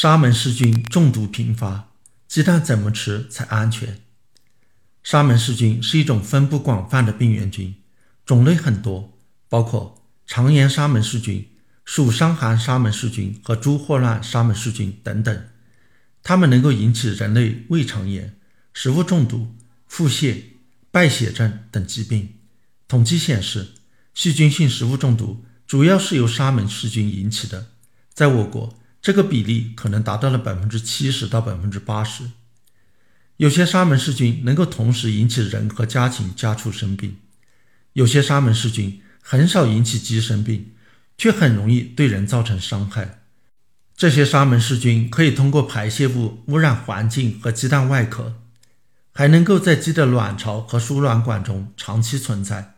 沙门氏菌中毒频发，鸡蛋怎么吃才安全？沙门氏菌是一种分布广泛的病原菌，种类很多，包括肠炎沙门氏菌、鼠伤寒沙门氏菌和猪霍乱沙门氏菌等等。它们能够引起人类胃肠炎、食物中毒、腹泻、败血症等疾病。统计显示，细菌性食物中毒主要是由沙门氏菌引起的，在我国，这个比例可能达到了百分之七十到百分之八十。有些沙门氏菌能够同时引起人和家禽、家畜生病，有些沙门氏菌很少引起鸡生病，却很容易对人造成伤害。这些沙门氏菌可以通过排泄物污染环境和鸡蛋外壳，还能够在鸡的卵巢和输卵管中长期存在。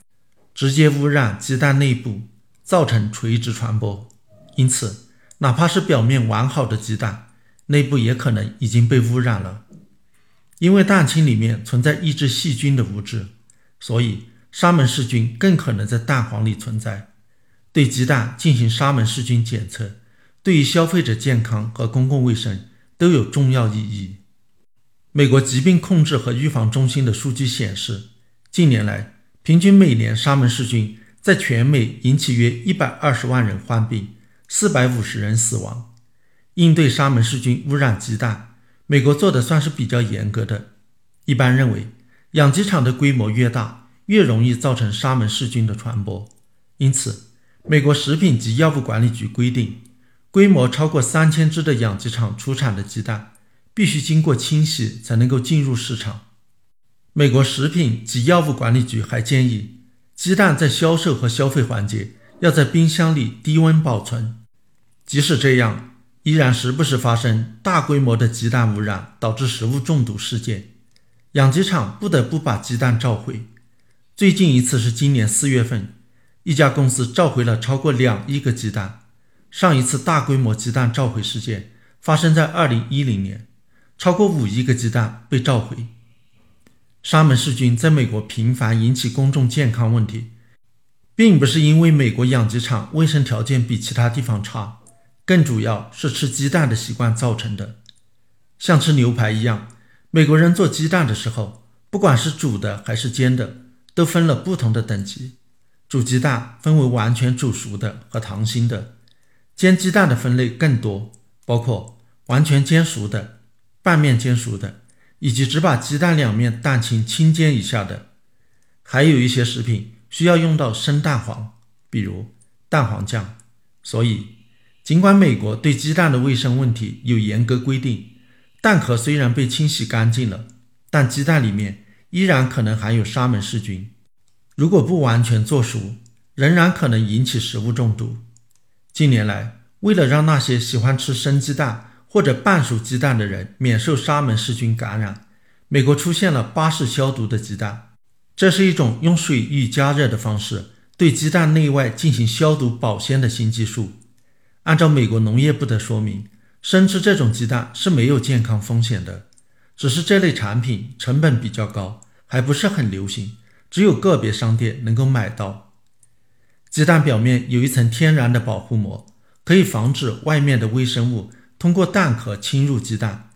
直接污染鸡蛋内部，造成垂直传播。因此，哪怕是表面完好的鸡蛋，内部也可能已经被污染了。因为蛋清里面存在抑制细菌的物质，所以沙门氏菌更可能在蛋黄里存在。对鸡蛋进行沙门氏菌检测，对于消费者健康和公共卫生都有重要意义。美国疾病控制和预防中心的数据显示，近年来。平均每年沙门氏菌在全美引起约一百二十万人患病，四百五十人死亡。应对沙门氏菌污染鸡蛋，美国做的算是比较严格的。一般认为，养鸡场的规模越大，越容易造成沙门氏菌的传播。因此，美国食品及药物管理局规定，规模超过三千只的养鸡场出产的鸡蛋，必须经过清洗才能够进入市场。美国食品及药物管理局还建议，鸡蛋在销售和消费环节要在冰箱里低温保存。即使这样，依然时不时发生大规模的鸡蛋污染，导致食物中毒事件，养鸡场不得不把鸡蛋召回。最近一次是今年四月份，一家公司召回了超过两亿个鸡蛋。上一次大规模鸡蛋召回事件发生在二零一零年，超过五亿个鸡蛋被召回。沙门氏菌在美国频繁引起公众健康问题，并不是因为美国养鸡场卫生条件比其他地方差，更主要是吃鸡蛋的习惯造成的。像吃牛排一样，美国人做鸡蛋的时候，不管是煮的还是煎的，都分了不同的等级。煮鸡蛋分为完全煮熟的和溏心的，煎鸡蛋的分类更多，包括完全煎熟的、半面煎熟的。以及只把鸡蛋两面蛋清轻煎一下的，还有一些食品需要用到生蛋黄，比如蛋黄酱。所以，尽管美国对鸡蛋的卫生问题有严格规定，蛋壳虽然被清洗干净了，但鸡蛋里面依然可能含有沙门氏菌。如果不完全做熟，仍然可能引起食物中毒。近年来，为了让那些喜欢吃生鸡蛋，或者半熟鸡蛋的人免受沙门氏菌感染，美国出现了巴氏消毒的鸡蛋，这是一种用水浴加热的方式对鸡蛋内外进行消毒保鲜的新技术。按照美国农业部的说明，生吃这种鸡蛋是没有健康风险的，只是这类产品成本比较高，还不是很流行，只有个别商店能够买到。鸡蛋表面有一层天然的保护膜，可以防止外面的微生物。通过蛋壳侵入鸡蛋，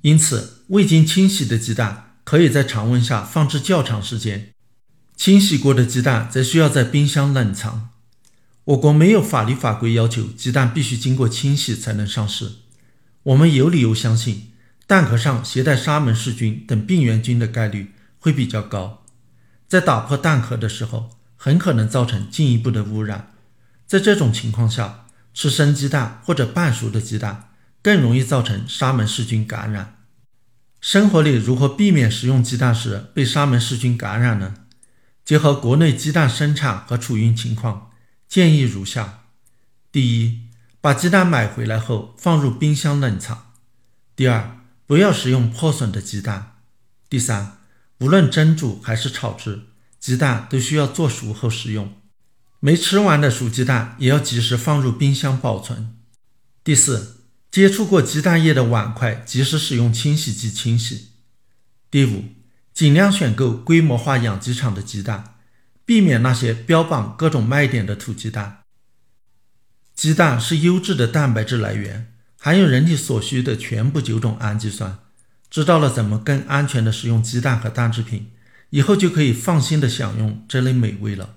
因此未经清洗的鸡蛋可以在常温下放置较长时间，清洗过的鸡蛋则需要在冰箱冷藏。我国没有法律法规要求鸡蛋必须经过清洗才能上市，我们有理由相信蛋壳上携带沙门氏菌等病原菌的概率会比较高，在打破蛋壳的时候很可能造成进一步的污染。在这种情况下，吃生鸡蛋或者半熟的鸡蛋。更容易造成沙门氏菌感染。生活里如何避免食用鸡蛋时被沙门氏菌感染呢？结合国内鸡蛋生产和储运情况，建议如下：第一，把鸡蛋买回来后放入冰箱冷藏；第二，不要食用破损的鸡蛋；第三，无论蒸煮还是炒制，鸡蛋都需要做熟后食用。没吃完的熟鸡蛋也要及时放入冰箱保存。第四。接触过鸡蛋液的碗筷，及时使用清洗剂清洗。第五，尽量选购规模化养鸡场的鸡蛋，避免那些标榜各种卖点的土鸡蛋。鸡蛋是优质的蛋白质来源，含有人体所需的全部九种氨基酸。知道了怎么更安全的食用鸡蛋和蛋制品，以后就可以放心的享用这类美味了。